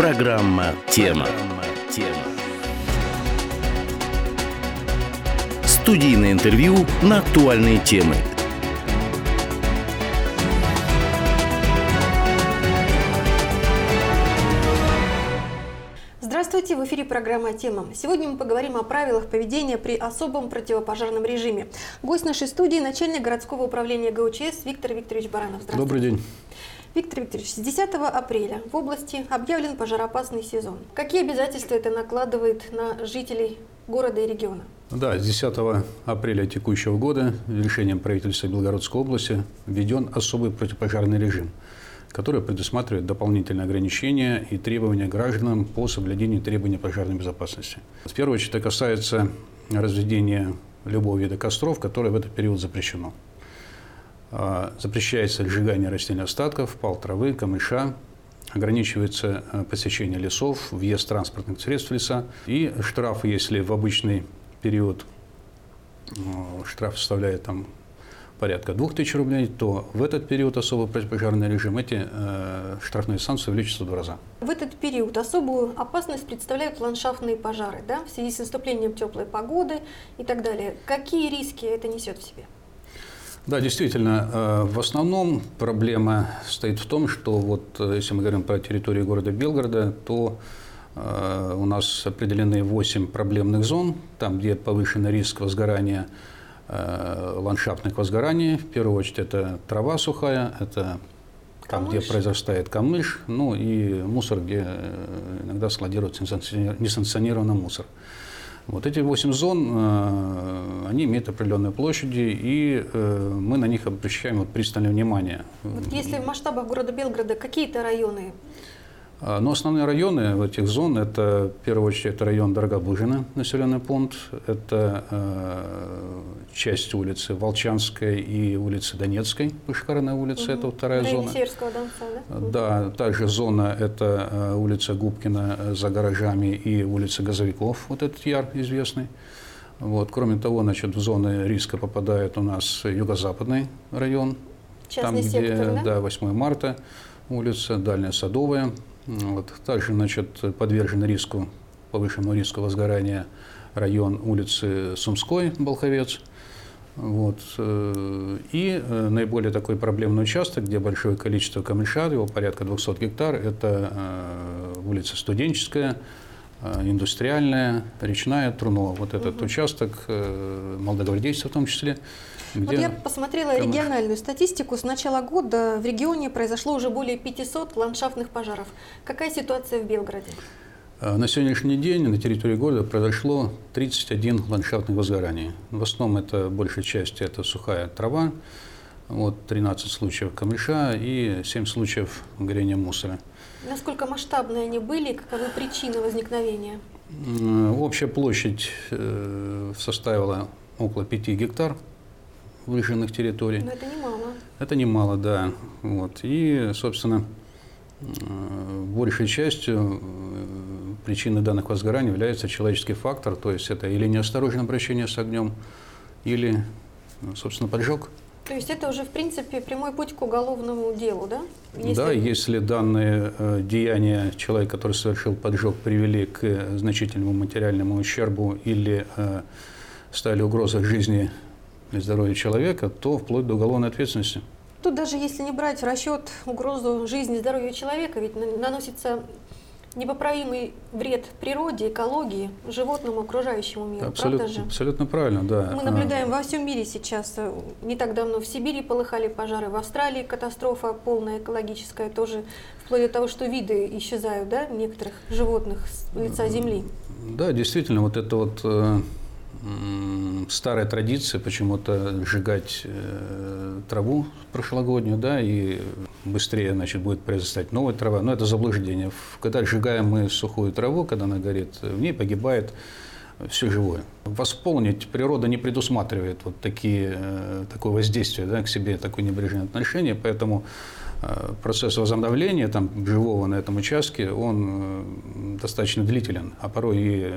Программа «Тема». Студийное интервью на актуальные темы. Здравствуйте, в эфире программа «Тема». Сегодня мы поговорим о правилах поведения при особом противопожарном режиме. Гость нашей студии – начальник городского управления ГУЧС Виктор Викторович Баранов. Здравствуйте. Добрый день. Виктор Викторович, с 10 апреля в области объявлен пожароопасный сезон. Какие обязательства это накладывает на жителей города и региона? Да, с 10 апреля текущего года решением правительства Белгородской области введен особый противопожарный режим, который предусматривает дополнительные ограничения и требования гражданам по соблюдению требований пожарной безопасности. В первую очередь это касается разведения любого вида костров, которое в этот период запрещено. А, запрещается сжигание растительных остатков, пал травы, камыша, ограничивается а, посещение лесов, въезд транспортных средств в леса. И штраф, если в обычный период а, штраф составляет там порядка 2000 рублей, то в этот период особо противопожарный режим эти э, штрафные санкции увеличатся в два раза. В этот период особую опасность представляют ландшафтные пожары, да, в связи с наступлением теплой погоды и так далее. Какие риски это несет в себе? Да, действительно, э, в основном проблема стоит в том, что вот э, если мы говорим про территорию города Белгорода, то э, у нас определены 8 проблемных зон, там, где повышенный риск возгорания, ландшафтных возгораний. В первую очередь это трава сухая, это там, где произрастает камыш, ну и мусор, где иногда складируется несанкционированный мусор. Вот эти восемь зон, они имеют определенные площади, и э, мы на них обращаем вот пристальное внимание. Вот если в масштабах города Белгорода, какие-то районы а, но основные районы этих зон – это, в первую очередь, это район Дорогобужина, населенный пункт, это э, часть улицы Волчанской и улицы Донецкой, Пушкарная улица, угу. это вторая зона. Северского донца, да? Да, также зона – это э, улица Губкина э, за гаражами и улица Газовиков, вот этот яр известный. Вот. Кроме того, значит, в зоны риска попадает у нас юго-западный район, Частный там, сектор, где да? Да, 8 марта улица, Дальняя Садовая, вот. Также значит, подвержен риску, повышенному риску возгорания район улицы Сумской, Болховец. Вот. Э, и э, наиболее такой проблемный участок, где большое количество камыша, его порядка 200 гектар, это э, улица Студенческая, индустриальная, речная, Трунова. Вот этот угу. участок, молодогвардейцев в том числе. Где вот я посмотрела камыш. региональную статистику. С начала года в регионе произошло уже более 500 ландшафтных пожаров. Какая ситуация в Белгороде? А, на сегодняшний день на территории города произошло 31 ландшафтных возгораний. В основном это большая часть это сухая трава, вот 13 случаев камыша и 7 случаев горения мусора. Насколько масштабные они были, каковы причины возникновения? Общая площадь э, составила около 5 гектар выжженных территорий. Но это немало. Это немало, да. Вот. И, собственно, э, большей частью э, причиной данных возгораний является человеческий фактор, то есть это или неосторожное обращение с огнем, или, собственно, поджог. То есть это уже, в принципе, прямой путь к уголовному делу, да? Если... Да, если данные э, деяния человека, который совершил поджог, привели к значительному материальному ущербу или э, стали угрозой жизни и здоровья человека, то вплоть до уголовной ответственности. Тут даже если не брать в расчет угрозу жизни и здоровью человека, ведь наносится непоправимый вред природе, экологии, животному, окружающему миру. Абсолютно, правда же? абсолютно правильно, да. Мы наблюдаем во всем мире сейчас. Э, не так давно в Сибири полыхали пожары, в Австралии катастрофа полная экологическая тоже, вплоть до того, что виды исчезают, да, некоторых животных с лица Земли. Да, действительно, вот это вот э, старая традиция почему-то сжигать э, траву прошлогоднюю, да, и быстрее, значит, будет произрастать новая трава. Но это заблуждение. Когда сжигаем мы сухую траву, когда она горит, в ней погибает все живое. Восполнить природа не предусматривает вот такие, э, такое воздействие да, к себе, такое небрежное отношение, поэтому э, процесс возобновления там, живого на этом участке, он достаточно длителен, а порой и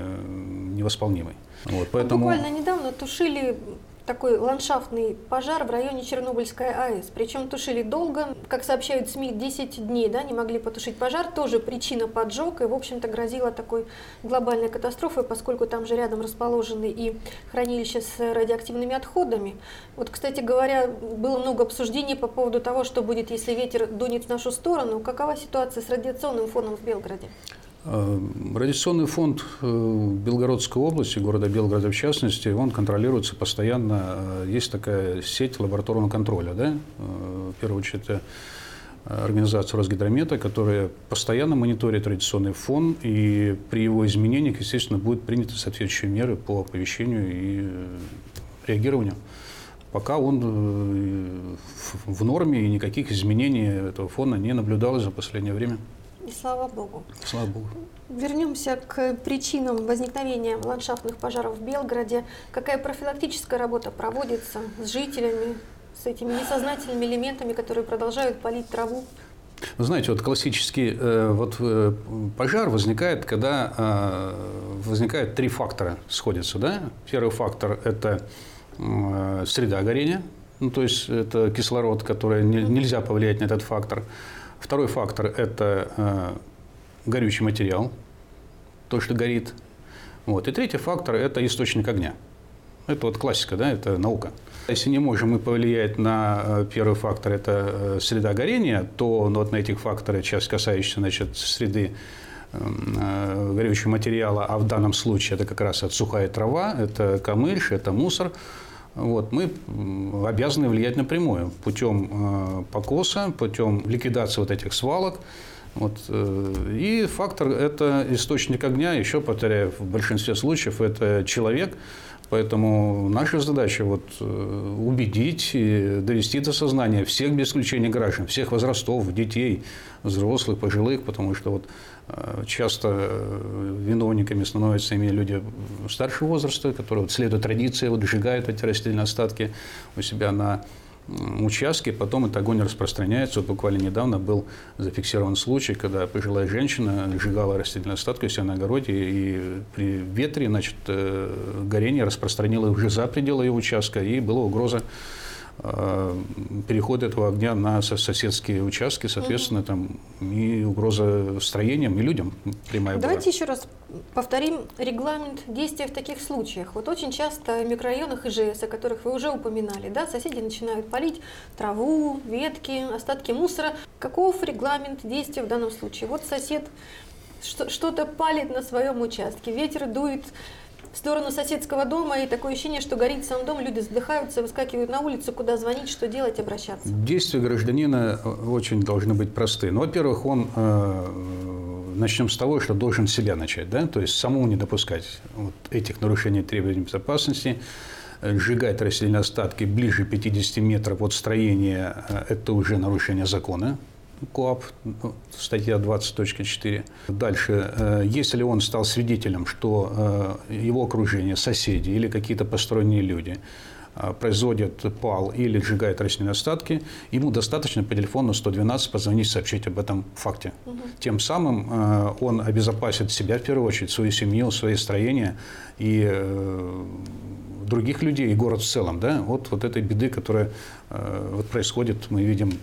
невосполнимый. Вот, поэтому... Буквально недавно тушили такой ландшафтный пожар в районе Чернобыльской АЭС. Причем тушили долго, как сообщают СМИ, 10 дней да, не могли потушить пожар. Тоже причина поджог и, в общем-то, грозила такой глобальной катастрофой, поскольку там же рядом расположены и хранилища с радиоактивными отходами. Вот, кстати говоря, было много обсуждений по поводу того, что будет, если ветер дунет в нашу сторону. Какова ситуация с радиационным фоном в Белгороде? Э, радиационный фонд э, Белгородской области, города Белгорода в частности, он контролируется постоянно. Э, есть такая сеть лабораторного контроля. Да? В первую очередь, это организация Росгидромета, которая постоянно мониторит радиационный фон, и при его изменениях, естественно, будут приняты соответствующие меры по оповещению и реагированию. Пока он в норме, и никаких изменений этого фона не наблюдалось за последнее время. И слава богу. Слава богу. Вернемся к причинам возникновения ландшафтных пожаров в Белгороде. Какая профилактическая работа проводится с жителями, с этими несознательными элементами, которые продолжают палить траву? Вы знаете, вот классический э, вот, э, пожар возникает, когда э, возникают три фактора сходятся. Да? Первый фактор – это э, среда горения, ну, то есть это кислород, который не, нельзя повлиять на этот фактор. Второй фактор – это э, горючий материал, то, что горит. Вот. И третий фактор – это источник огня. Это вот классика, да, это наука. Если не можем мы повлиять на э, первый фактор, это э, среда горения, то ну, вот на этих факторы, часть касающаяся значит, среды э, горючего материала, а в данном случае это как раз от сухая трава, это камыльш, это мусор – вот, мы обязаны влиять напрямую путем э, покоса, путем ликвидации вот этих свалок. Вот, э, и фактор – это источник огня, еще повторяю, в большинстве случаев это человек, Поэтому наша задача вот, э, убедить и довести до сознания всех без исключения граждан, всех возрастов, детей, взрослых, пожилых, потому что вот Э, часто э, виновниками становятся именно люди старшего возраста, которые вот следуют традиции, вот сжигают эти растительные остатки у себя на участке, потом этот огонь распространяется. Вот буквально недавно был зафиксирован случай, когда пожилая женщина сжигала растительные остатки у себя на огороде, и при ветре значит, э, горение распространило уже за пределы ее участка, и была угроза переход этого огня на соседские участки, соответственно, угу. там и угроза строениям, и людям прямая Давайте была. еще раз повторим регламент действия в таких случаях. Вот очень часто в микрорайонах ИЖС, о которых вы уже упоминали, да, соседи начинают палить траву, ветки, остатки мусора. Каков регламент действия в данном случае? Вот сосед что-то палит на своем участке, ветер дует в сторону соседского дома, и такое ощущение, что горит сам дом, люди задыхаются, выскакивают на улицу, куда звонить, что делать, обращаться. Действия гражданина очень должны быть просты. Ну, во-первых, он э, начнем с того, что должен себя начать, да, то есть самому не допускать вот этих нарушений требований безопасности, сжигать растительные остатки ближе 50 метров от строения – это уже нарушение закона. КОАП, ну, статья 20.4. Дальше, э, если он стал свидетелем, что э, его окружение, соседи или какие-то посторонние люди э, производят пал или сжигают растительные остатки, ему достаточно по телефону 112 позвонить, сообщить об этом факте. Угу. Тем самым он обезопасит себя в первую очередь, свою семью, свои строения и других людей и город в целом, да, от вот этой беды, которая э, вот происходит, мы видим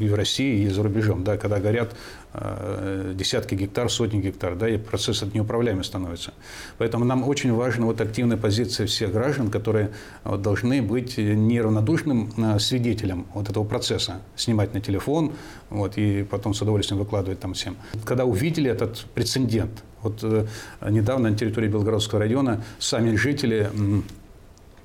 и в России, и за рубежом, да, когда горят десятки гектар, сотни гектар, да, и процесс от неуправляемый становится. Поэтому нам очень важна вот активная позиция всех граждан, которые вот, должны быть неравнодушным э, свидетелем вот этого процесса, снимать на телефон, вот, и потом с удовольствием выкладывать там всем. Когда увидели этот прецедент, вот э, недавно на территории Белгородского района сами жители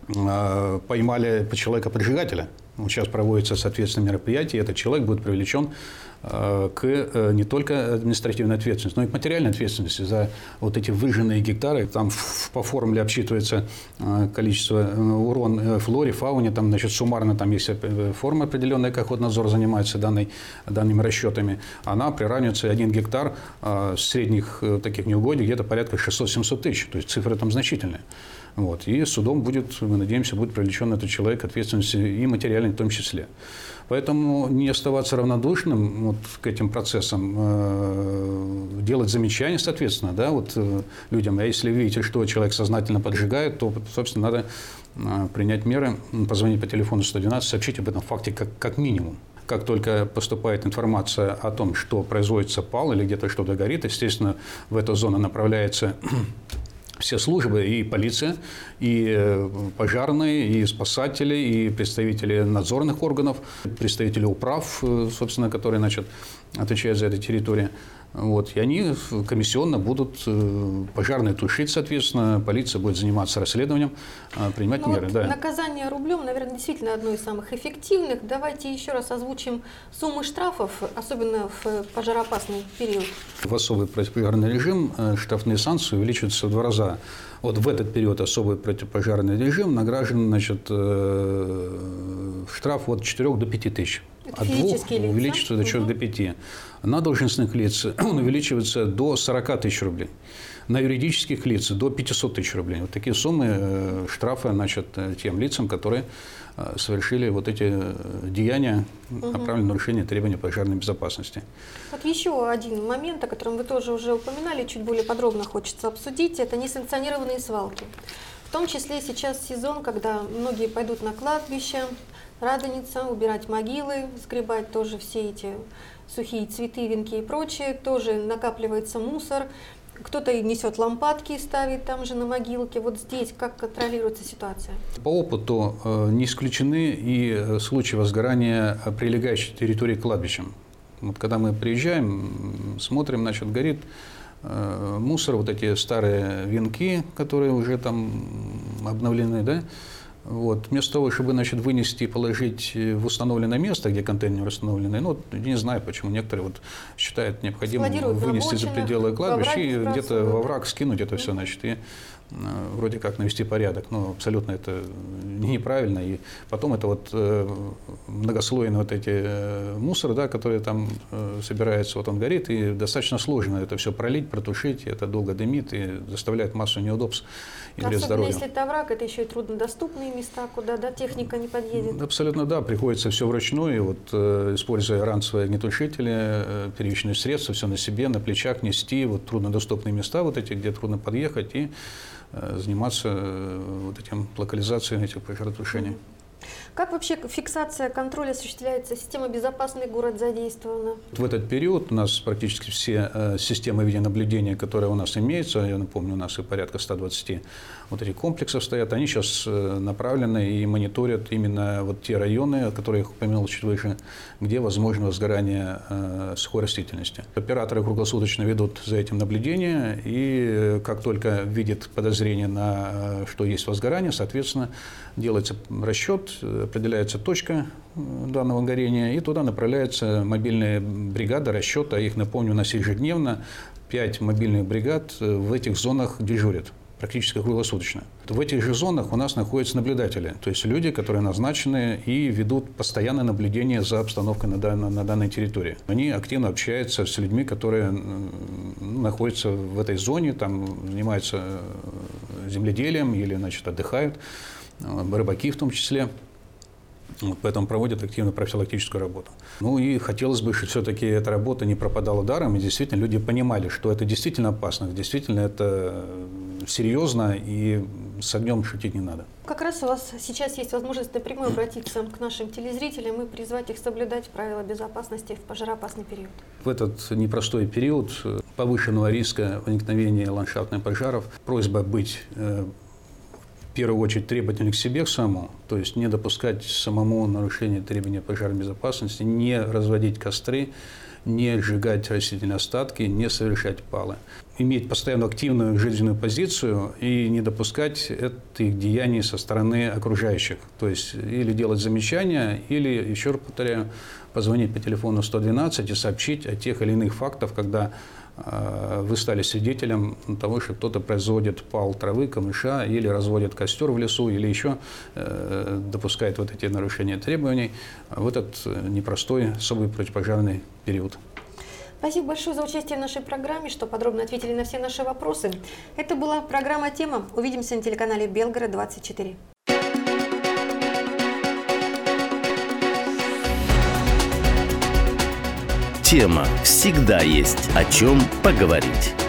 э, поймали человека-поджигателя. Сейчас проводится соответственное мероприятие, и этот человек будет привлечен Э, к э, не только административной ответственности, но и к материальной ответственности за вот эти выжженные гектары. Там по формуле обсчитывается э, количество урон флоре, фауне, там, значит, суммарно там есть форма определенная, как вот надзор занимается данной, данными расчетами. Она приравнивается один гектар средних таких неугодий где-то порядка 600-700 тысяч. То есть цифры там значительные. Вот. И судом будет, мы надеемся, будет привлечен этот человек к ответственности и материальной в том числе. Поэтому не оставаться равнодушным вот к этим процессам, э, делать замечания, соответственно, да, вот э, людям. А если видите, что человек сознательно поджигает, то, собственно, надо а, принять меры, позвонить по телефону 112, сообщить об этом факте как, как минимум. Как только поступает информация о том, что производится пал или где-то что-то горит, естественно, в эту зону направляется все службы, и полиция, и э, пожарные, и спасатели, и представители надзорных органов, представители управ, э, собственно, которые значит, отвечают за эту территорию. Вот, и они комиссионно будут э, пожарные тушить, соответственно, полиция будет заниматься расследованием, а, принимать ну меры. Вот да. Наказание рублем, наверное, действительно одно из самых эффективных. Давайте еще раз озвучим суммы штрафов, особенно в пожароопасный период. В особый противопожарный режим э, штрафные санкции увеличиваются в два раза. Вот в этот период особый противопожарный режим награждан значит, э, штраф от 4 до 5 тысяч. Это От двух лица? увеличивается до 4 Мгм. до 5. На должностных лиц он увеличивается до 40 тысяч рублей. На юридических лиц до 500 тысяч рублей. Вот такие суммы э, штрафа значит, э, тем лицам, которые э, совершили вот эти деяния, направленные на нарушение требований пожарной безопасности. Вот еще один момент, о котором вы тоже уже упоминали, чуть более подробно хочется обсудить, это несанкционированные свалки. В том числе сейчас сезон, когда многие пойдут на кладбище, радоница, убирать могилы, сгребать тоже все эти сухие цветы, венки и прочее, тоже накапливается мусор, кто-то несет лампадки и ставит там же на могилке. Вот здесь как контролируется ситуация? По опыту э, не исключены и э, случаи возгорания прилегающей территории к кладбищам. Вот когда мы приезжаем, смотрим, значит, горит э, мусор, вот эти старые венки, которые уже там обновлены, да, вот. Вместо того, чтобы значит, вынести и положить э, в установленное место, где контейнер установленный, ну, не знаю, почему некоторые вот считают необходимым вынести за пределы кладбища и где-то во враг скинуть это все, значит, и вроде как навести порядок. Но абсолютно это неправильно. И потом это вот э, многослойные вот эти э, мусор, да, которые там э, собирается, вот он горит, и достаточно сложно это все пролить, протушить, и это долго дымит и заставляет массу неудобств и вред здоровью. если это овраг, это еще и труднодоступные места, куда да, техника не подъедет. Абсолютно да, приходится все вручную, вот, э, используя ранцевые огнетушители, э, первичные средства, все на себе, на плечах нести, вот труднодоступные места вот эти, где трудно подъехать и э, заниматься э, вот этим локализацией этих пожаротушений. Как вообще фиксация контроля осуществляется? Система «Безопасный город» задействована? В этот период у нас практически все э, системы видеонаблюдения, которые у нас имеются, я напомню, у нас и порядка 120 вот этих комплексов стоят, они сейчас э, направлены и мониторят именно вот те районы, которые я упомянул чуть выше, где возможно возгорание э, сухой растительности. Операторы круглосуточно ведут за этим наблюдение, и э, как только видят подозрение на что есть возгорание, соответственно, делается расчет, определяется точка данного горения, и туда направляются мобильные бригады расчета. Их, напомню, у нас ежедневно 5 мобильных бригад в этих зонах дежурят практически круглосуточно. В этих же зонах у нас находятся наблюдатели, то есть люди, которые назначены и ведут постоянное наблюдение за обстановкой на данной, на данной территории. Они активно общаются с людьми, которые находятся в этой зоне, там занимаются э, земледелием или значит, отдыхают, э, рыбаки в том числе. Вот, поэтому проводят активно профилактическую работу. Ну и хотелось бы, чтобы все-таки эта работа не пропадала даром, и действительно люди понимали, что это действительно опасно, действительно это серьезно, и с огнем шутить не надо. Как раз у вас сейчас есть возможность напрямую обратиться к нашим телезрителям и призвать их соблюдать правила безопасности в пожароопасный период. В этот непростой период повышенного риска возникновения ландшафтных пожаров просьба быть э, в первую очередь требовательным к себе к самому, то есть не допускать самому нарушения требований пожарной безопасности, не разводить костры, не сжигать растительные остатки, не совершать палы. Иметь постоянно активную жизненную позицию и не допускать этих деяний со стороны окружающих. То есть или делать замечания, или, еще раз повторяю, позвонить по телефону 112 и сообщить о тех или иных фактах, когда вы стали свидетелем того, что кто-то производит пал травы, камыша, или разводит костер в лесу, или еще э, допускает вот эти нарушения требований в этот э, непростой особый противопожарный период. Спасибо большое за участие в нашей программе, что подробно ответили на все наши вопросы. Это была программа «Тема». Увидимся на телеканале «Белгород-24». Тема. Всегда есть о чем поговорить.